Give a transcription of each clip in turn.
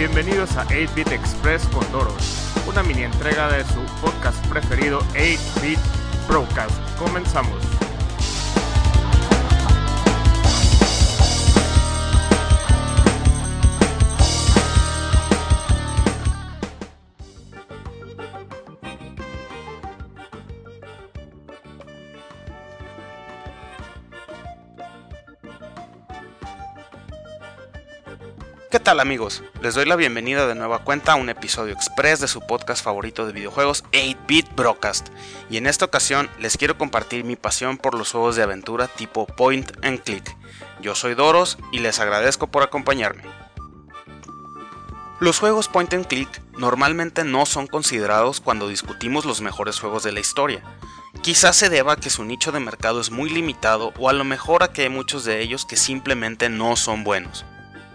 Bienvenidos a 8-Bit Express con Doros, una mini entrega de su podcast preferido 8-Bit Broadcast. Comenzamos. ¿Qué tal amigos? Les doy la bienvenida de nueva cuenta a un episodio express de su podcast favorito de videojuegos 8-Bit Broadcast y en esta ocasión les quiero compartir mi pasión por los juegos de aventura tipo point and click. Yo soy Doros y les agradezco por acompañarme. Los juegos point and click normalmente no son considerados cuando discutimos los mejores juegos de la historia. Quizás se deba a que su nicho de mercado es muy limitado o a lo mejor a que hay muchos de ellos que simplemente no son buenos.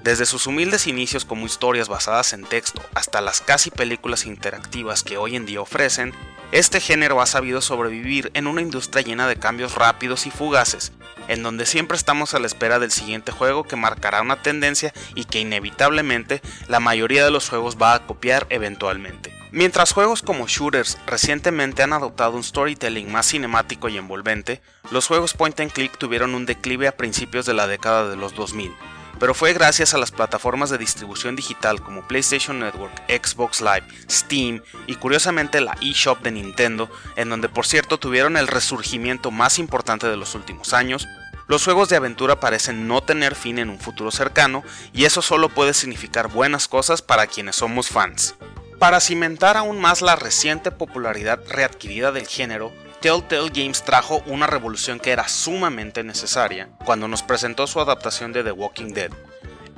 Desde sus humildes inicios como historias basadas en texto hasta las casi películas interactivas que hoy en día ofrecen, este género ha sabido sobrevivir en una industria llena de cambios rápidos y fugaces, en donde siempre estamos a la espera del siguiente juego que marcará una tendencia y que inevitablemente la mayoría de los juegos va a copiar eventualmente. Mientras juegos como shooters recientemente han adoptado un storytelling más cinemático y envolvente, los juegos point and click tuvieron un declive a principios de la década de los 2000, pero fue gracias a las plataformas de distribución digital como PlayStation Network, Xbox Live, Steam y curiosamente la eShop de Nintendo, en donde por cierto tuvieron el resurgimiento más importante de los últimos años, los juegos de aventura parecen no tener fin en un futuro cercano y eso solo puede significar buenas cosas para quienes somos fans. Para cimentar aún más la reciente popularidad readquirida del género, Telltale Games trajo una revolución que era sumamente necesaria cuando nos presentó su adaptación de The Walking Dead.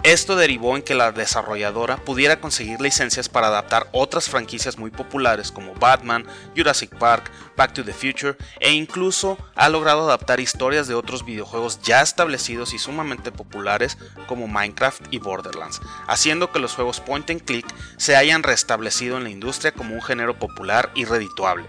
Esto derivó en que la desarrolladora pudiera conseguir licencias para adaptar otras franquicias muy populares como Batman, Jurassic Park, Back to the Future e incluso ha logrado adaptar historias de otros videojuegos ya establecidos y sumamente populares como Minecraft y Borderlands, haciendo que los juegos point and click se hayan restablecido en la industria como un género popular y redituable.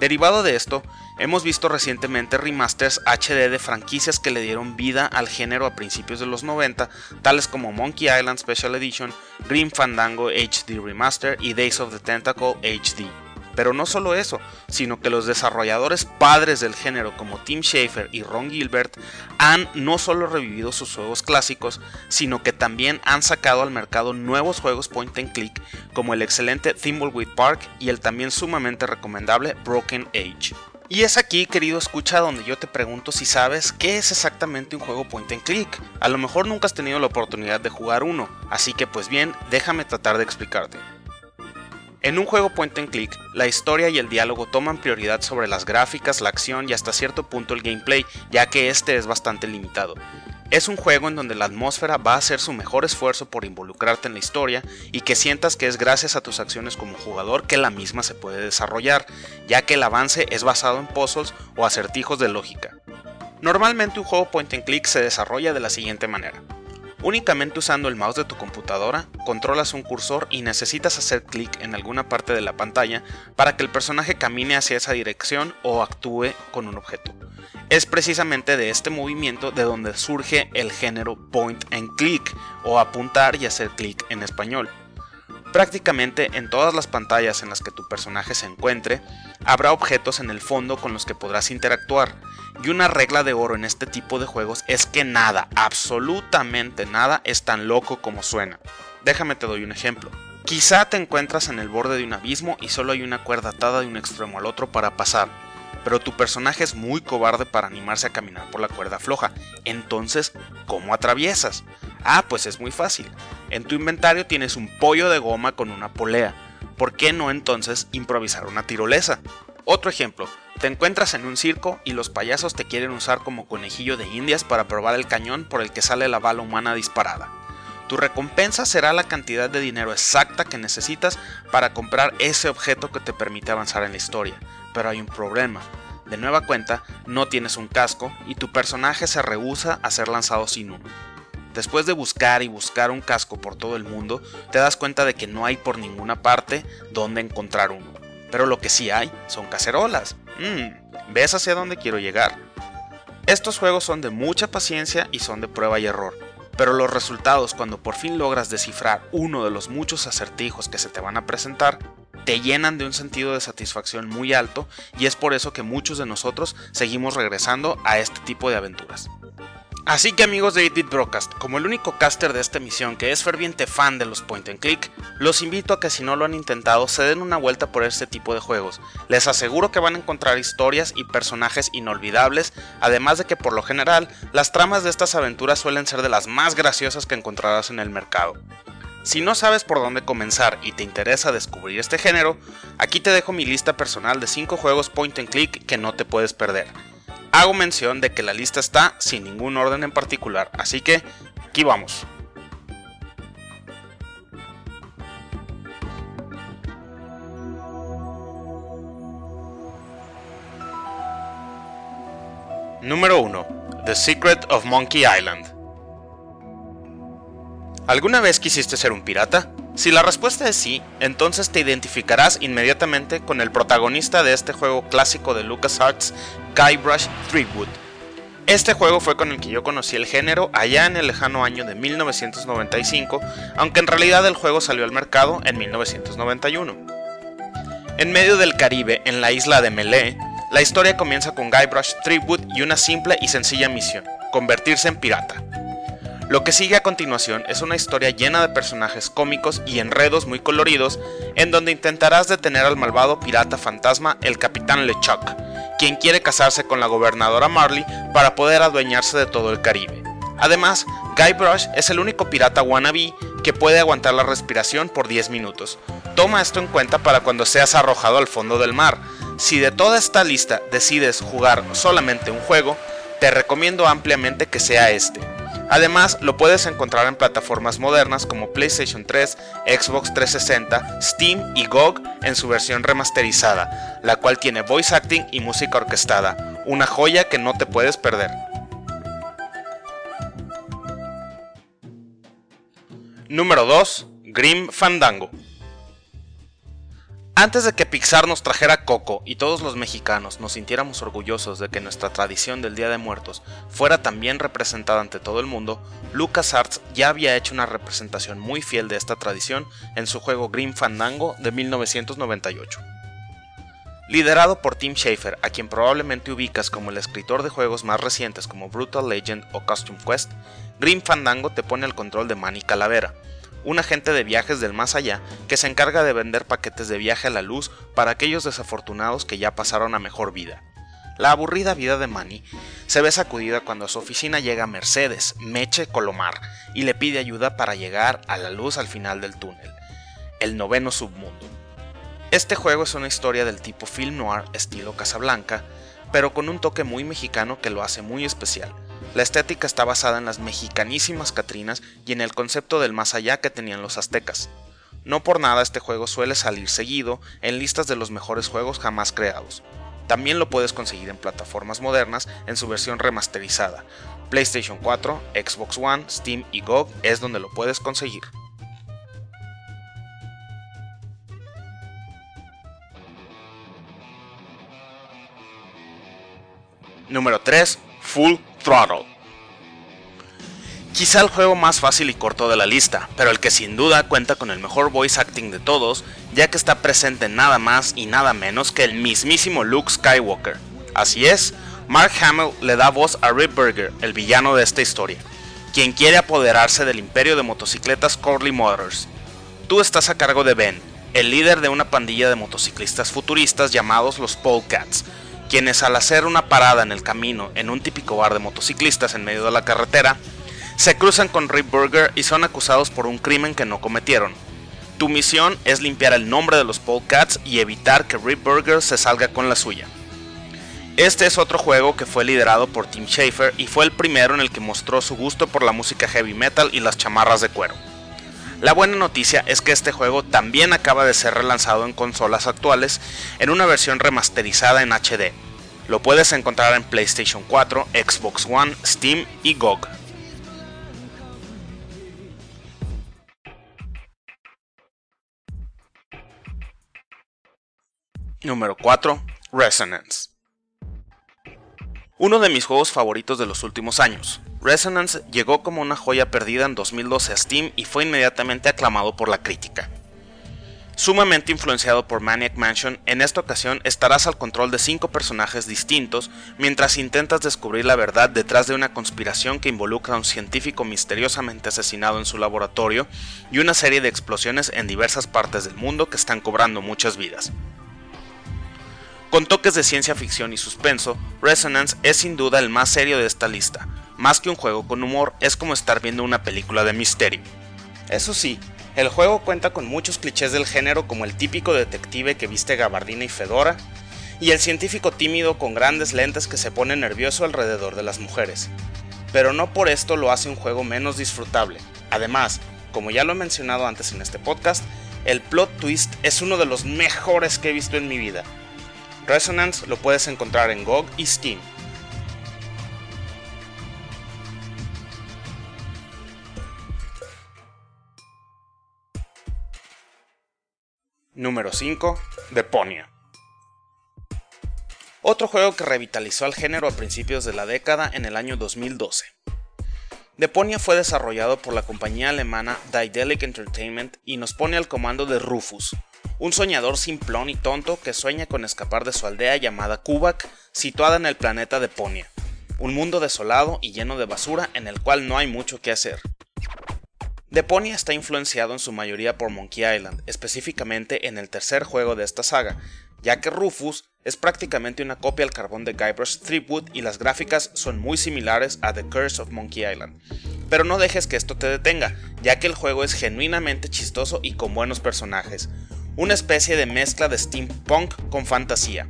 Derivado de esto, hemos visto recientemente remasters HD de franquicias que le dieron vida al género a principios de los 90, tales como Monkey Island Special Edition, Grim Fandango HD Remaster y Days of the Tentacle HD. Pero no solo eso, sino que los desarrolladores padres del género como Tim Schafer y Ron Gilbert han no solo revivido sus juegos clásicos, sino que también han sacado al mercado nuevos juegos point and click como el excelente Thimbleweed Park y el también sumamente recomendable Broken Age. Y es aquí, querido escucha, donde yo te pregunto si sabes qué es exactamente un juego point and click. A lo mejor nunca has tenido la oportunidad de jugar uno, así que pues bien, déjame tratar de explicarte. En un juego point and click, la historia y el diálogo toman prioridad sobre las gráficas, la acción y hasta cierto punto el gameplay, ya que este es bastante limitado. Es un juego en donde la atmósfera va a hacer su mejor esfuerzo por involucrarte en la historia y que sientas que es gracias a tus acciones como jugador que la misma se puede desarrollar, ya que el avance es basado en puzzles o acertijos de lógica. Normalmente un juego point and click se desarrolla de la siguiente manera. Únicamente usando el mouse de tu computadora, controlas un cursor y necesitas hacer clic en alguna parte de la pantalla para que el personaje camine hacia esa dirección o actúe con un objeto. Es precisamente de este movimiento de donde surge el género point and click o apuntar y hacer clic en español. Prácticamente en todas las pantallas en las que tu personaje se encuentre, habrá objetos en el fondo con los que podrás interactuar, y una regla de oro en este tipo de juegos es que nada, absolutamente nada, es tan loco como suena. Déjame te doy un ejemplo. Quizá te encuentras en el borde de un abismo y solo hay una cuerda atada de un extremo al otro para pasar, pero tu personaje es muy cobarde para animarse a caminar por la cuerda floja. Entonces, ¿cómo atraviesas? Ah, pues es muy fácil. En tu inventario tienes un pollo de goma con una polea. ¿Por qué no entonces improvisar una tirolesa? Otro ejemplo, te encuentras en un circo y los payasos te quieren usar como conejillo de indias para probar el cañón por el que sale la bala humana disparada. Tu recompensa será la cantidad de dinero exacta que necesitas para comprar ese objeto que te permite avanzar en la historia. Pero hay un problema. De nueva cuenta, no tienes un casco y tu personaje se rehúsa a ser lanzado sin uno. Después de buscar y buscar un casco por todo el mundo, te das cuenta de que no hay por ninguna parte donde encontrar uno. Pero lo que sí hay son cacerolas. Mmm, ¿ves hacia dónde quiero llegar? Estos juegos son de mucha paciencia y son de prueba y error. pero los resultados cuando por fin logras descifrar uno de los muchos acertijos que se te van a presentar, te llenan de un sentido de satisfacción muy alto y es por eso que muchos de nosotros seguimos regresando a este tipo de aventuras. Así que amigos de 8-Bit Broadcast, como el único caster de esta emisión que es ferviente fan de los point and click, los invito a que si no lo han intentado se den una vuelta por este tipo de juegos. Les aseguro que van a encontrar historias y personajes inolvidables, además de que por lo general las tramas de estas aventuras suelen ser de las más graciosas que encontrarás en el mercado. Si no sabes por dónde comenzar y te interesa descubrir este género, aquí te dejo mi lista personal de 5 juegos point and click que no te puedes perder hago mención de que la lista está sin ningún orden en particular, así que aquí vamos. Número 1. The Secret of Monkey Island. ¿Alguna vez quisiste ser un pirata? Si la respuesta es sí, entonces te identificarás inmediatamente con el protagonista de este juego clásico de LucasArts, Guybrush Threepwood. Este juego fue con el que yo conocí el género allá en el lejano año de 1995, aunque en realidad el juego salió al mercado en 1991. En medio del Caribe, en la isla de Melee, la historia comienza con Guybrush Threepwood y una simple y sencilla misión, convertirse en pirata. Lo que sigue a continuación es una historia llena de personajes cómicos y enredos muy coloridos, en donde intentarás detener al malvado pirata fantasma el Capitán LeChuck, quien quiere casarse con la gobernadora Marley para poder adueñarse de todo el Caribe. Además, Guybrush es el único pirata wannabe que puede aguantar la respiración por 10 minutos. Toma esto en cuenta para cuando seas arrojado al fondo del mar. Si de toda esta lista decides jugar solamente un juego, te recomiendo ampliamente que sea este. Además, lo puedes encontrar en plataformas modernas como PlayStation 3, Xbox 360, Steam y GOG en su versión remasterizada, la cual tiene voice acting y música orquestada, una joya que no te puedes perder. Número 2. Grim Fandango. Antes de que Pixar nos trajera Coco y todos los mexicanos nos sintiéramos orgullosos de que nuestra tradición del Día de Muertos fuera también representada ante todo el mundo, LucasArts ya había hecho una representación muy fiel de esta tradición en su juego Grim Fandango de 1998. Liderado por Tim Schafer, a quien probablemente ubicas como el escritor de juegos más recientes como Brutal Legend o Costume Quest, Grim Fandango te pone el control de Manny Calavera, un agente de viajes del más allá que se encarga de vender paquetes de viaje a la luz para aquellos desafortunados que ya pasaron a mejor vida. La aburrida vida de Manny se ve sacudida cuando a su oficina llega Mercedes, Meche Colomar, y le pide ayuda para llegar a la luz al final del túnel, el noveno submundo. Este juego es una historia del tipo film noir estilo Casablanca, pero con un toque muy mexicano que lo hace muy especial, la estética está basada en las mexicanísimas Catrinas y en el concepto del más allá que tenían los aztecas. No por nada este juego suele salir seguido en listas de los mejores juegos jamás creados. También lo puedes conseguir en plataformas modernas en su versión remasterizada. PlayStation 4, Xbox One, Steam y GOG es donde lo puedes conseguir. Número 3. Full Throttle. Quizá el juego más fácil y corto de la lista, pero el que sin duda cuenta con el mejor voice acting de todos, ya que está presente nada más y nada menos que el mismísimo Luke Skywalker. Así es, Mark Hamill le da voz a Rip Burger, el villano de esta historia, quien quiere apoderarse del imperio de motocicletas Corley Motors. Tú estás a cargo de Ben, el líder de una pandilla de motociclistas futuristas llamados los Polecats, quienes al hacer una parada en el camino en un típico bar de motociclistas en medio de la carretera, se cruzan con Rip Burger y son acusados por un crimen que no cometieron. Tu misión es limpiar el nombre de los Polecats y evitar que Rip Burger se salga con la suya. Este es otro juego que fue liderado por Tim Schafer y fue el primero en el que mostró su gusto por la música heavy metal y las chamarras de cuero. La buena noticia es que este juego también acaba de ser relanzado en consolas actuales en una versión remasterizada en HD. Lo puedes encontrar en PlayStation 4, Xbox One, Steam y GOG. Número 4. Resonance. Uno de mis juegos favoritos de los últimos años. Resonance llegó como una joya perdida en 2012 a Steam y fue inmediatamente aclamado por la crítica. Sumamente influenciado por Maniac Mansion, en esta ocasión estarás al control de cinco personajes distintos mientras intentas descubrir la verdad detrás de una conspiración que involucra a un científico misteriosamente asesinado en su laboratorio y una serie de explosiones en diversas partes del mundo que están cobrando muchas vidas. Con toques de ciencia ficción y suspenso, Resonance es sin duda el más serio de esta lista. Más que un juego con humor, es como estar viendo una película de misterio. Eso sí, el juego cuenta con muchos clichés del género como el típico detective que viste gabardina y fedora, y el científico tímido con grandes lentes que se pone nervioso alrededor de las mujeres. Pero no por esto lo hace un juego menos disfrutable. Además, como ya lo he mencionado antes en este podcast, el plot twist es uno de los mejores que he visto en mi vida. Resonance lo puedes encontrar en GOG y Steam. Número 5. Deponia. Otro juego que revitalizó al género a principios de la década en el año 2012. Deponia fue desarrollado por la compañía alemana Daedalic Entertainment y nos pone al comando de Rufus, un soñador simplón y tonto que sueña con escapar de su aldea llamada Kubak, situada en el planeta Deponia, un mundo desolado y lleno de basura en el cual no hay mucho que hacer. Deponia está influenciado en su mayoría por Monkey Island, específicamente en el tercer juego de esta saga, ya que Rufus es prácticamente una copia al carbón de Guybrush Threepwood y las gráficas son muy similares a The Curse of Monkey Island. Pero no dejes que esto te detenga, ya que el juego es genuinamente chistoso y con buenos personajes, una especie de mezcla de steampunk con fantasía.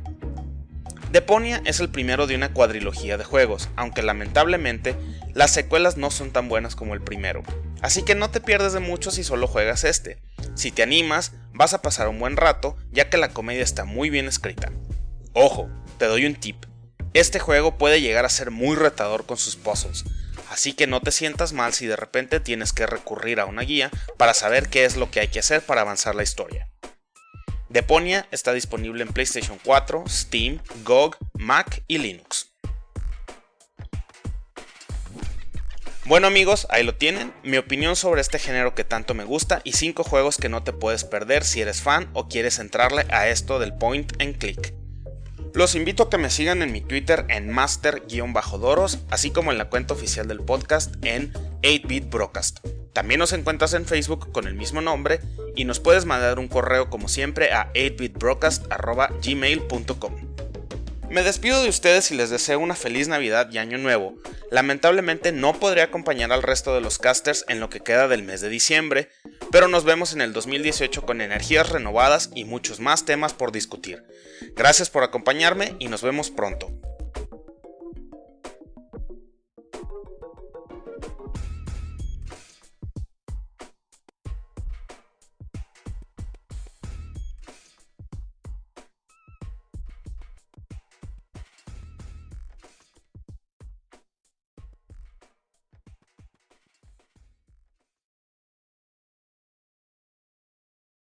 Deponia es el primero de una cuadrilogía de juegos, aunque lamentablemente las secuelas no son tan buenas como el primero, así que no te pierdes de mucho si solo juegas este. Si te animas, vas a pasar un buen rato, ya que la comedia está muy bien escrita. Ojo, te doy un tip. Este juego puede llegar a ser muy retador con sus puzzles, así que no te sientas mal si de repente tienes que recurrir a una guía para saber qué es lo que hay que hacer para avanzar la historia. Deponia está disponible en PlayStation 4, Steam, GOG, Mac y Linux. Bueno amigos, ahí lo tienen, mi opinión sobre este género que tanto me gusta y 5 juegos que no te puedes perder si eres fan o quieres entrarle a esto del point and click. Los invito a que me sigan en mi Twitter en master-doros, así como en la cuenta oficial del podcast en 8bit Broadcast. También nos encuentras en Facebook con el mismo nombre y nos puedes mandar un correo como siempre a 8bitbroadcast.gmail.com. Me despido de ustedes y les deseo una feliz Navidad y Año Nuevo. Lamentablemente no podré acompañar al resto de los casters en lo que queda del mes de diciembre, pero nos vemos en el 2018 con energías renovadas y muchos más temas por discutir. Gracias por acompañarme y nos vemos pronto.